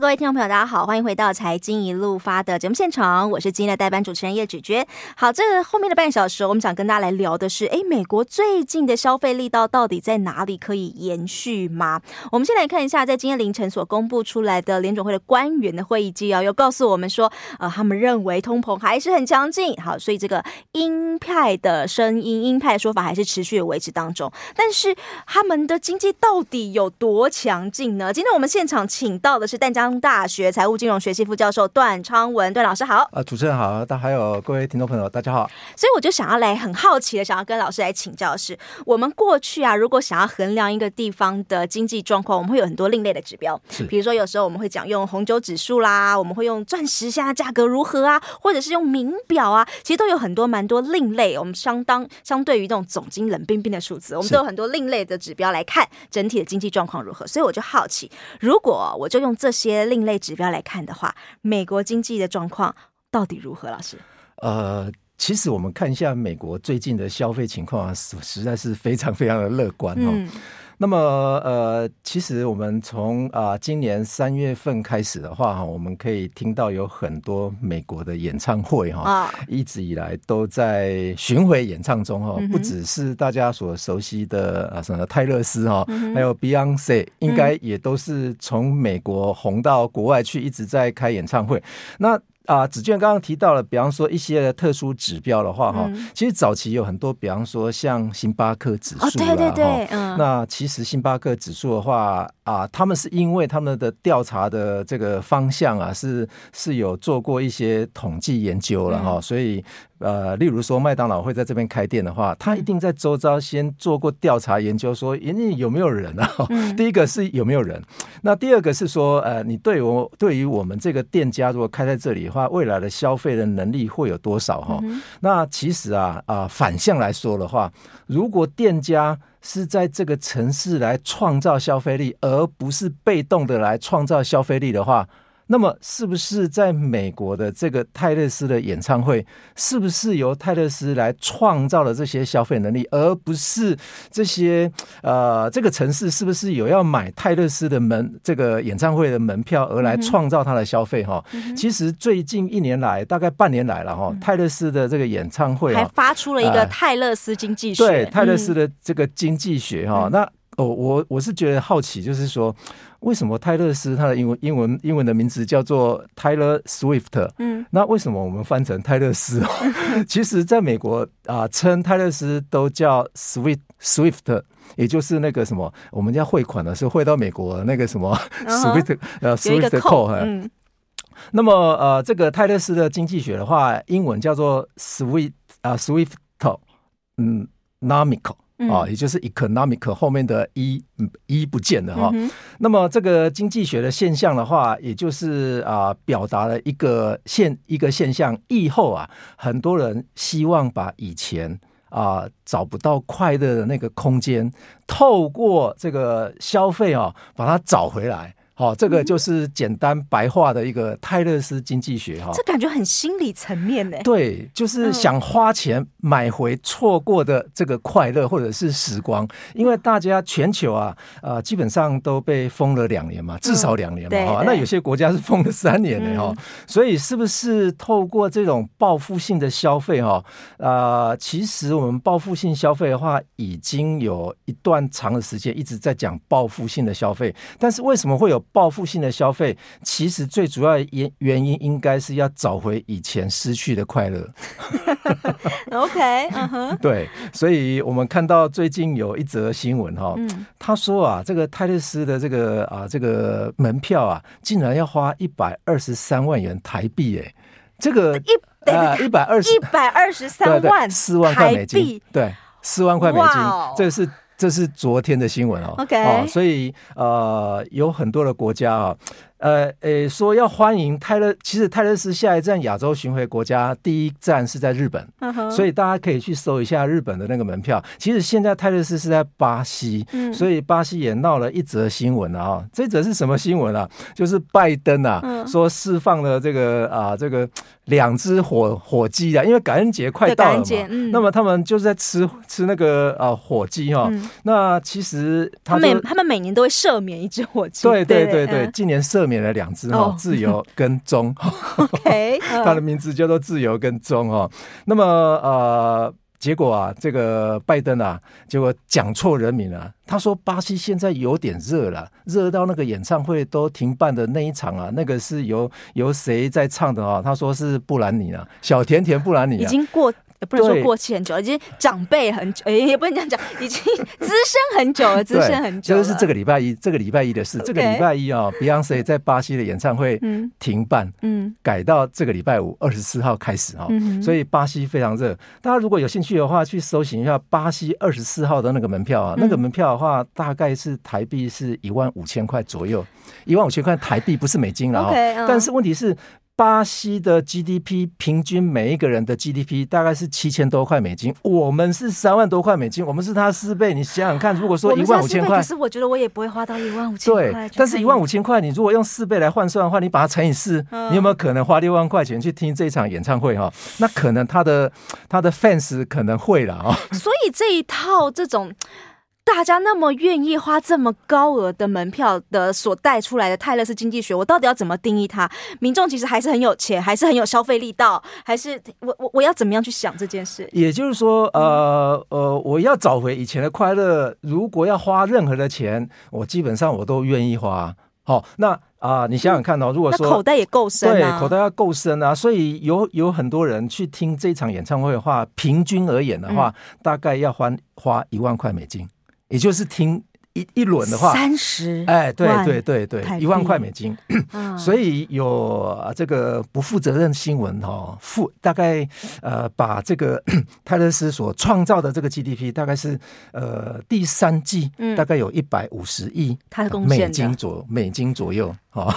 各位听众朋友，大家好，欢迎回到财经一路发的节目现场，我是今天的代班主持人叶芷娟。好，这后面的半小时，我们想跟大家来聊的是，哎，美国最近的消费力道到底在哪里？可以延续吗？我们先来看一下，在今天凌晨所公布出来的联准会的官员的会议纪要，又告诉我们说，呃，他们认为通膨还是很强劲。好，所以这个鹰派的声音，鹰派的说法还是持续维持当中。但是他们的经济到底有多强劲呢？今天我们现场请到的是淡江。大学财务金融学系副教授段昌文，段老师好。呃，主持人好，大还有各位听众朋友，大家好。所以我就想要来很好奇的，想要跟老师来请教的是，我们过去啊，如果想要衡量一个地方的经济状况，我们会有很多另类的指标，是，比如说有时候我们会讲用红酒指数啦，我们会用钻石现在价格如何啊，或者是用名表啊，其实都有很多蛮多另类。我们相当相对于这种总经冷冰冰的数字，我们都有很多另类的指标来看整体的经济状况如何。所以我就好奇，如果我就用这些。另类指标来看的话，美国经济的状况到底如何？老师，呃，其实我们看一下美国最近的消费情况啊，实在是非常非常的乐观哦。嗯那么，呃，其实我们从啊、呃、今年三月份开始的话，哈，我们可以听到有很多美国的演唱会，哈，一直以来都在巡回演唱中，哈，不只是大家所熟悉的啊什么泰勒斯，哈，还有 Beyonce，应该也都是从美国红到国外去，一直在开演唱会。那啊，子娟刚刚提到了，比方说一些特殊指标的话，哈、嗯，其实早期有很多，比方说像星巴克指数，对对对，嗯，那其实星巴克指数的话，啊，他们是因为他们的调查的这个方向啊，是是有做过一些统计研究了哈，嗯、所以。呃，例如说麦当劳会在这边开店的话，他一定在周遭先做过调查研究，说人家有没有人啊？嗯、第一个是有没有人，那第二个是说，呃，你对我对于我们这个店家如果开在这里的话，未来的消费的能力会有多少？哈、嗯，那其实啊啊、呃，反向来说的话，如果店家是在这个城市来创造消费力，而不是被动的来创造消费力的话。那么，是不是在美国的这个泰勒斯的演唱会，是不是由泰勒斯来创造了这些消费能力，而不是这些呃，这个城市是不是有要买泰勒斯的门这个演唱会的门票而来创造它的消费？哈、嗯，其实最近一年来，大概半年来了哈，嗯、泰勒斯的这个演唱会还发出了一个泰勒斯经济学，呃、对泰勒斯的这个经济学哈，嗯、那。哦，我我是觉得好奇，就是说，为什么泰勒斯他的英文英文英文的名字叫做 Taylor Swift？嗯，那为什么我们翻成泰勒斯？其实，在美国啊，称泰勒斯都叫 Swift Swift，也就是那个什么，我们家汇款的是汇到美国那个什么 Swift 呃 Swift code。嗯，那么呃，这个泰勒斯的经济学的话，英文叫做 Swift 啊 Swift，嗯，nomical。啊，也就是 economic 后面的 e 嗯 e 不见了哈。嗯、那么这个经济学的现象的话，也就是啊，表达了一个现一个现象。疫后啊，很多人希望把以前啊找不到快乐的那个空间，透过这个消费啊，把它找回来。哦，这个就是简单白话的一个泰勒斯经济学哈，这感觉很心理层面呢。对，就是想花钱买回错过的这个快乐或者是时光，因为大家全球啊，呃，基本上都被封了两年嘛，至少两年嘛哈。那有些国家是封了三年的哈，所以是不是透过这种报复性的消费哈？呃，其实我们报复性消费的话，已经有一段长的时间一直在讲报复性的消费，但是为什么会有？报复性的消费，其实最主要原原因应该是要找回以前失去的快乐。OK，嗯哼，对，所以我们看到最近有一则新闻哈，嗯、他说啊，这个泰勒斯的这个啊这个门票啊，竟然要花一百二十三万元台币，哎，这个一啊一百二十一百二十三万四万块美金，对，四万块美金这是。这是昨天的新闻哦，OK，哦，所以呃，有很多的国家啊。呃，诶，说要欢迎泰勒，其实泰勒斯下一站亚洲巡回国家第一站是在日本，uh huh. 所以大家可以去搜一下日本的那个门票。其实现在泰勒斯是在巴西，嗯、所以巴西也闹了一则新闻啊、哦。这则是什么新闻啊？就是拜登啊，嗯、说释放了这个啊，这个两只火火鸡啊，因为感恩节快到了嘛，嗯、那么他们就是在吃吃那个啊火鸡哈、那其实他们他们每年都会赦免一只火鸡，对对对对，今年赦免。面的两只哈，自由跟中。OK，他的名字叫做自由跟中哦。那么呃。结果啊，这个拜登啊，结果讲错人名了。他说巴西现在有点热了，热到那个演唱会都停办的那一场啊，那个是由由谁在唱的啊？他说是布兰妮啊，小甜甜布兰妮啊，已经过。也不能说过期很久，已经长辈很久，也不能这样讲，已经资深很久了，资深很久了。就是这个礼拜一，这个礼拜一的事。这个礼拜一啊，Beyonce 在巴西的演唱会停办，嗯，改到这个礼拜五二十四号开始啊，嗯，所以巴西非常热。大家如果有兴趣的话，去搜寻一下巴西二十四号的那个门票啊，那个门票的话，大概是台币是一万五千块左右，一万五千块台币不是美金了啊。但是问题是。巴西的 GDP 平均每一个人的 GDP 大概是七千多块美金，我们是三万多块美金，我们是他四倍。你想想看，如果说一万五千块，可是我觉得我也不会花到一万五千块。对，但是一万五千块，你如果用四倍来换算的话，你把它乘以四，你有没有可能花六万块钱去听这场演唱会？哈，那可能他的他的 fans 可能会了啊。所以这一套这种。大家那么愿意花这么高额的门票的所带出来的泰勒斯经济学，我到底要怎么定义它？民众其实还是很有钱，还是很有消费力道，还是我我我要怎么样去想这件事？也就是说，呃呃，我要找回以前的快乐，如果要花任何的钱，我基本上我都愿意花。好，那啊、呃，你想想看哦，如果说口袋也够深、啊，对，口袋要够深啊，所以有有很多人去听这场演唱会的话，平均而言的话，嗯、大概要花花一万块美金。也就是听一一轮的话，三十，哎，对对对对，一万块美金，所以有这个不负责任新闻哦，负大概呃把这个 泰勒斯所创造的这个 GDP 大概是呃第三季大概有一百五十亿美金左美金左右。好，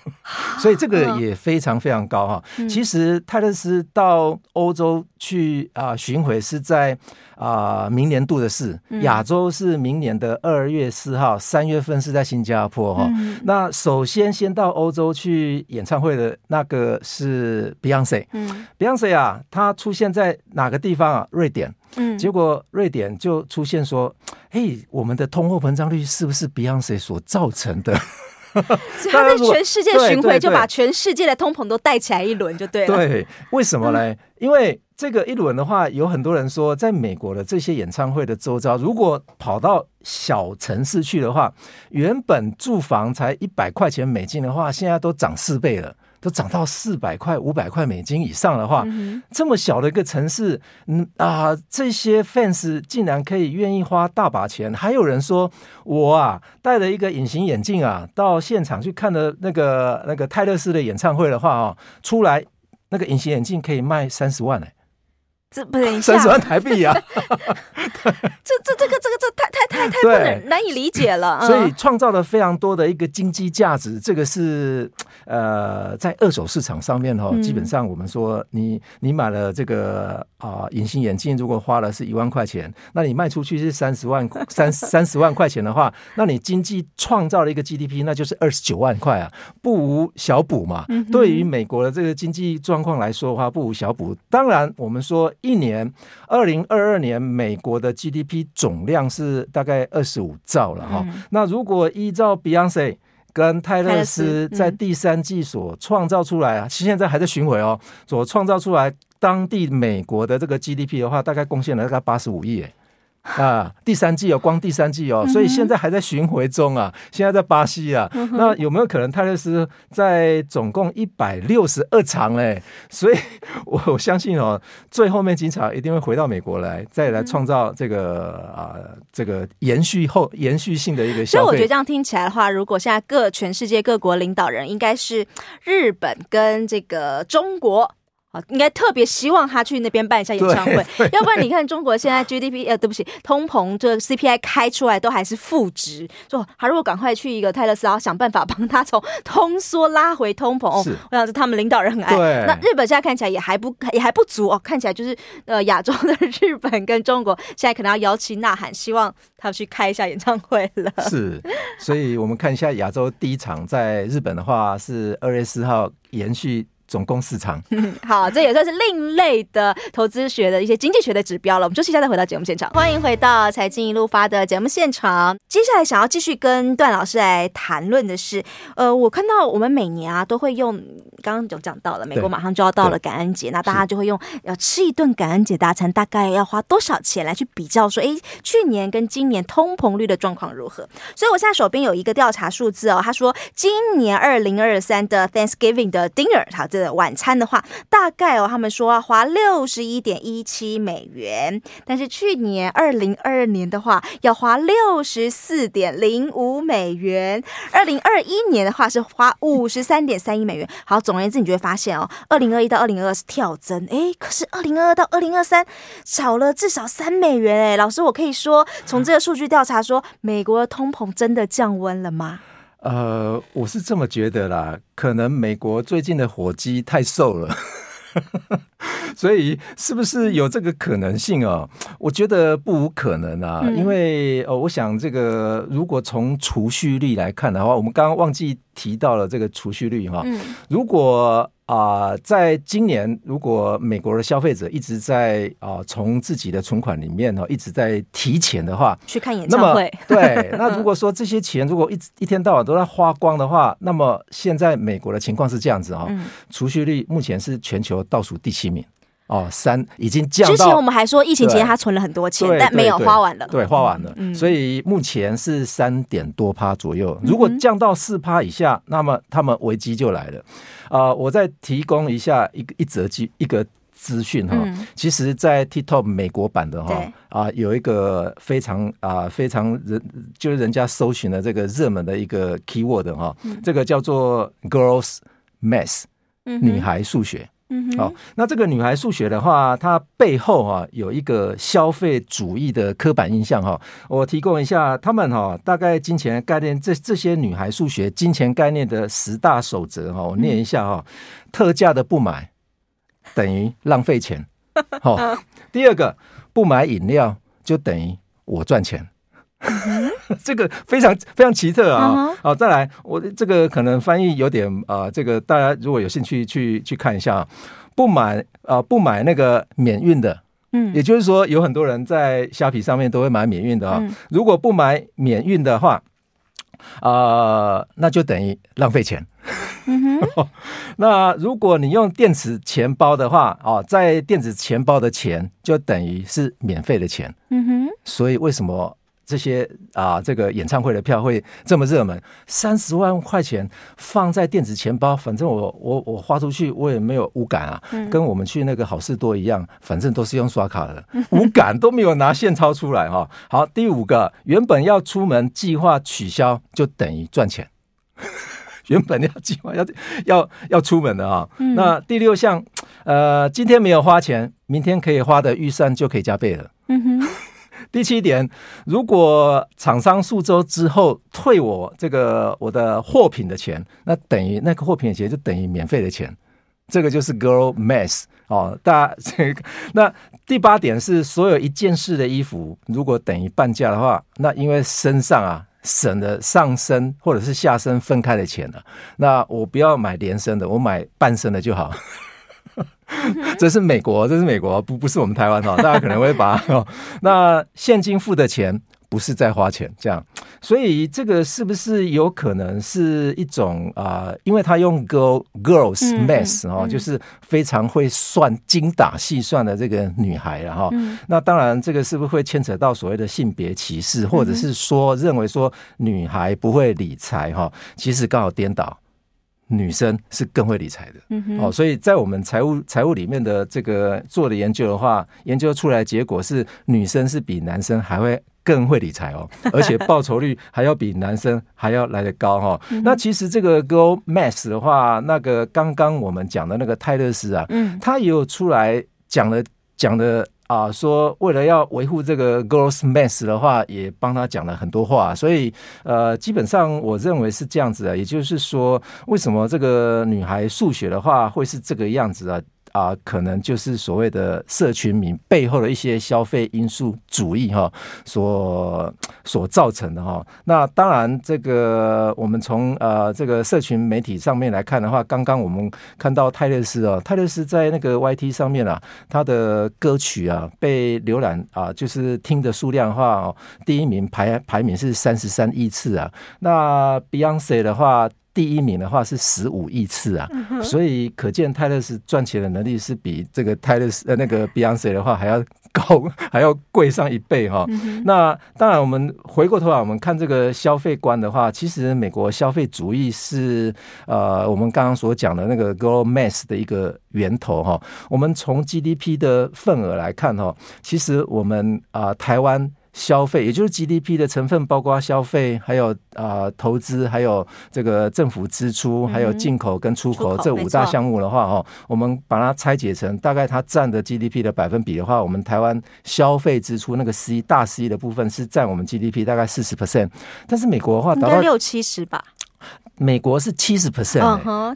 所以这个也非常非常高哈。其实泰勒斯到欧洲去啊巡回是在啊明年度的事，亚洲是明年的二月四号，三月份是在新加坡哈。那首先先到欧洲去演唱会的那个是 Beyonce，嗯，Beyonce 啊，他出现在哪个地方啊？瑞典，嗯，结果瑞典就出现说，嘿，我们的通货膨胀率是不是 Beyonce 所造成的？所以他在全世界巡回，就把全世界的通膨都带起来一轮，就对了。对，为什么呢？因为这个一轮的话，有很多人说，在美国的这些演唱会的周遭，如果跑到小城市去的话，原本住房才一百块钱美金的话，现在都涨四倍了。都涨到四百块、五百块美金以上的话，嗯、这么小的一个城市，嗯啊，这些 fans 竟然可以愿意花大把钱。还有人说，我啊戴了一个隐形眼镜啊，到现场去看的那个那个泰勒斯的演唱会的话啊，出来那个隐形眼镜可以卖三十万呢、欸。这不等一下，三十万台币啊！这这这个这个这太太太太不能难以理解了。所以创造了非常多的一个经济价值，这个是呃，在二手市场上面哈，基本上我们说你你买了这个啊隐形眼镜，如果花了是一万块钱，那你卖出去是三十万三三十万块钱的话，那你经济创造了一个 GDP，那就是二十九万块啊，不无小补嘛。对于美国的这个经济状况来说的话，不无小补。当然，我们说。一年，二零二二年，美国的 GDP 总量是大概二十五兆了哈。嗯、那如果依照 Beyonce 跟泰勒斯在第三季所创造出来啊，嗯、现在还在巡回哦，所创造出来当地美国的这个 GDP 的话，大概贡献了大概八十五亿诶。啊，第三季哦，光第三季哦，所以现在还在巡回中啊。现在在巴西啊，那有没有可能泰勒斯在总共一百六十二场嘞？所以我 我相信哦，最后面几场一定会回到美国来，再来创造这个啊这个延续后延续性的一个。所以我觉得这样听起来的话，如果现在各全世界各国领导人应该是日本跟这个中国。啊，应该特别希望他去那边办一下演唱会，要不然你看中国现在 GDP 呃，对不起，通膨这 CPI 开出来都还是负值，说他如果赶快去一个泰勒斯，然后想办法帮他从通缩拉回通膨，是我想是他们领导人很爱。对那日本现在看起来也还不也还不足哦，看起来就是呃亚洲的日本跟中国现在可能要摇旗呐喊，希望他去开一下演唱会了。是，所以我们看一下亚洲第一场在日本的话是二月四号延续。总共四场。嗯，好，这也算是另类的投资学的一些经济学的指标了。我们休息一下再回到节目现场。欢迎回到财经一路发的节目现场。接下来想要继续跟段老师来谈论的是，呃，我看到我们每年啊都会用，刚刚有讲到了，美国马上就要到了感恩节，那大家就会用要吃一顿感恩节大餐，大概要花多少钱来去比较说，哎，去年跟今年通膨率的状况如何？所以我现在手边有一个调查数字哦，他说今年二零二三的 Thanksgiving 的 dinner，好，这晚餐的话，大概哦，他们说要花六十一点一七美元，但是去年二零二二年的话要花六十四点零五美元，二零二一年的话是花五十三点三一美元。好，总而言之，你就会发现哦，二零二一到二零二二是跳增，哎，可是二零二二到二零二三少了至少三美元，哎，老师，我可以说从这个数据调查说，美国的通膨真的降温了吗？呃，我是这么觉得啦，可能美国最近的火鸡太瘦了，所以是不是有这个可能性啊？我觉得不无可能啊，嗯、因为呃，我想这个如果从储蓄率来看的话，我们刚刚忘记提到了这个储蓄率哈，嗯、如果。啊、呃，在今年，如果美国的消费者一直在啊、呃，从自己的存款里面哈，一直在提钱的话，去看演唱会，对，那如果说这些钱如果一一天到晚都在花光的话，那么现在美国的情况是这样子哈，嗯、储蓄率目前是全球倒数第七名。哦，三已经降到。之前我们还说疫情期间他存了很多钱，但没有花完了。对，花完了。嗯，所以目前是三点多趴左右。如果降到四趴以下，那么他们危机就来了。啊，我再提供一下一个一则机一个资讯哈。其实，在 TikTok 美国版的哈啊，有一个非常啊非常人就是人家搜寻的这个热门的一个 keyword 哈，这个叫做 Girls Math，女孩数学。好、哦，那这个女孩数学的话，它背后啊有一个消费主义的刻板印象哈。我提供一下，他们哈大概金钱概念，这这些女孩数学金钱概念的十大守则哈，我念一下哈。特价的不买等于浪费钱。好，第二个不买饮料就等于我赚钱。这个非常非常奇特啊！好，再来，我这个可能翻译有点啊、呃，这个大家如果有兴趣去去看一下，不买啊、呃，不买那个免运的，嗯，也就是说有很多人在虾皮上面都会买免运的啊。如果不买免运的话，啊、呃，那就等于浪费钱。嗯哼，那如果你用电子钱包的话，哦，在电子钱包的钱就等于是免费的钱。嗯哼，所以为什么？这些啊，这个演唱会的票会这么热门，三十万块钱放在电子钱包，反正我我我花出去我也没有无感啊，嗯、跟我们去那个好事多一样，反正都是用刷卡的，无感都没有拿现钞出来哈、哦。好，第五个，原本要出门计划取消就等于赚钱，原本要计划要要要出门的啊、哦。嗯、那第六项，呃，今天没有花钱，明天可以花的预算就可以加倍了。嗯哼。第七点，如果厂商数周之后退我这个我的货品的钱，那等于那个货品的钱就等于免费的钱，这个就是 girl math 哦。大家这个那第八点是，所有一件式的衣服如果等于半价的话，那因为身上啊省了上身或者是下身分开的钱了，那我不要买连身的，我买半身的就好。这是美国，这是美国，不不是我们台湾哈。大家可能会把 那现金付的钱不是在花钱，这样，所以这个是不是有可能是一种啊、呃？因为他用 girl girls math 哦，就是非常会算精打细算的这个女孩了哈。那当然，这个是不是会牵扯到所谓的性别歧视，或者是说认为说女孩不会理财哈？其实刚好颠倒。女生是更会理财的，嗯，哦，所以在我们财务财务里面的这个做的研究的话，研究出来结果是女生是比男生还会更会理财哦，而且报酬率还要比男生还要来得高哈。嗯、哼那其实这个 Girl Math 的话，那个刚刚我们讲的那个泰勒斯啊，嗯，他也有出来讲了讲的。啊，说为了要维护这个 girls math 的话，也帮他讲了很多话，所以呃，基本上我认为是这样子的，也就是说，为什么这个女孩数学的话会是这个样子啊？啊，可能就是所谓的社群名背后的一些消费因素主义哈，所所造成的哈。那当然，这个我们从呃这个社群媒体上面来看的话，刚刚我们看到泰勒斯啊，泰勒斯在那个 YT 上面啊，他的歌曲啊被浏览啊，就是听的数量的话哦，第一名排排名是三十三亿次啊。那 Beyonce 的话。第一名的话是十五亿次啊，所以可见泰勒斯赚钱的能力是比这个泰勒斯呃那个 Beyonce 的话还要高，还要贵上一倍哈。那当然，我们回过头来我们看这个消费观的话，其实美国消费主义是呃我们刚刚所讲的那个 Global Mass 的一个源头哈。我们从 GDP 的份额来看哈，其实我们啊台湾。消费，也就是 GDP 的成分，包括消费，还有啊、呃、投资，还有这个政府支出，还有进口跟出口这五大项目的话，哦，我们把它拆解成大概它占的 GDP 的百分比的话，我们台湾消费支出那个 C 大 C 的部分是占我们 GDP 大概四十 percent，但是美国的话达到六七十吧，美国是七十 percent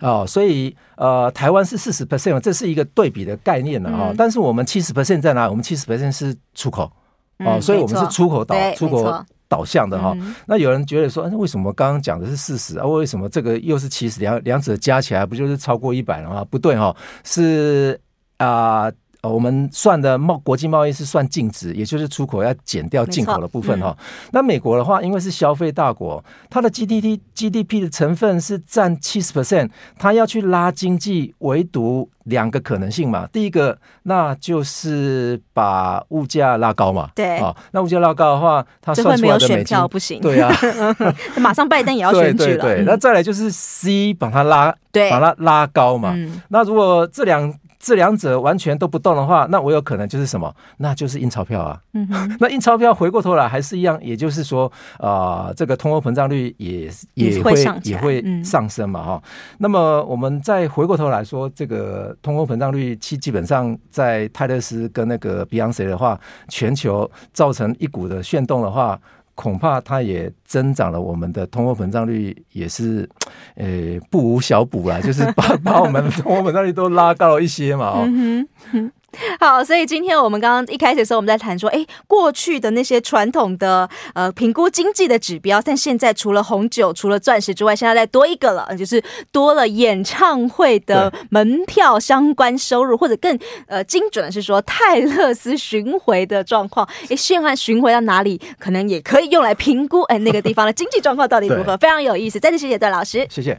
哦，所以呃台湾是四十 percent，这是一个对比的概念了哈，但是我们七十 percent 在哪？我们七十 percent 是出口。哦，所以我们是出口导出口导向的哈。嗯、那有人觉得说，为什么刚刚讲的是四十啊？为什么这个又是七十？两两者加起来不就是超过一百了吗？不对哈，是啊。呃我们算的贸国际贸易是算净值，也就是出口要减掉进口的部分哈。嗯、那美国的话，因为是消费大国，它的 GDP GDP 的成分是占七十 percent，它要去拉经济，唯独两个可能性嘛。第一个，那就是把物价拉高嘛。对啊，那物价拉高的话，它算出来的美金不行。对啊，马上拜登也要选举了。对对对，那再来就是 C 把它拉，对，把它拉高嘛。嗯、那如果这两这两者完全都不动的话，那我有可能就是什么？那就是印钞票啊。嗯，那印钞票回过头来还是一样，也就是说，啊、呃，这个通货膨胀率也也会也会上升嘛，哈、嗯。那么我们再回过头来说，这个通货膨胀率其基本上在泰勒斯跟那个 Beyonce 的话，全球造成一股的炫动的话。恐怕它也增长了，我们的通货膨胀率也是，呃，不无小补啦，就是把 把我们通货膨胀率都拉高了一些嘛，哦。好，所以今天我们刚刚一开始的时候，我们在谈说，哎，过去的那些传统的呃评估经济的指标，但现在除了红酒、除了钻石之外，现在再多一个了，就是多了演唱会的门票相关收入，或者更呃精准的是说泰勒斯巡回的状况。哎，现在巡回到哪里，可能也可以用来评估哎那个地方的经济状况到底如何，非常有意思。再次谢谢段老师，谢谢。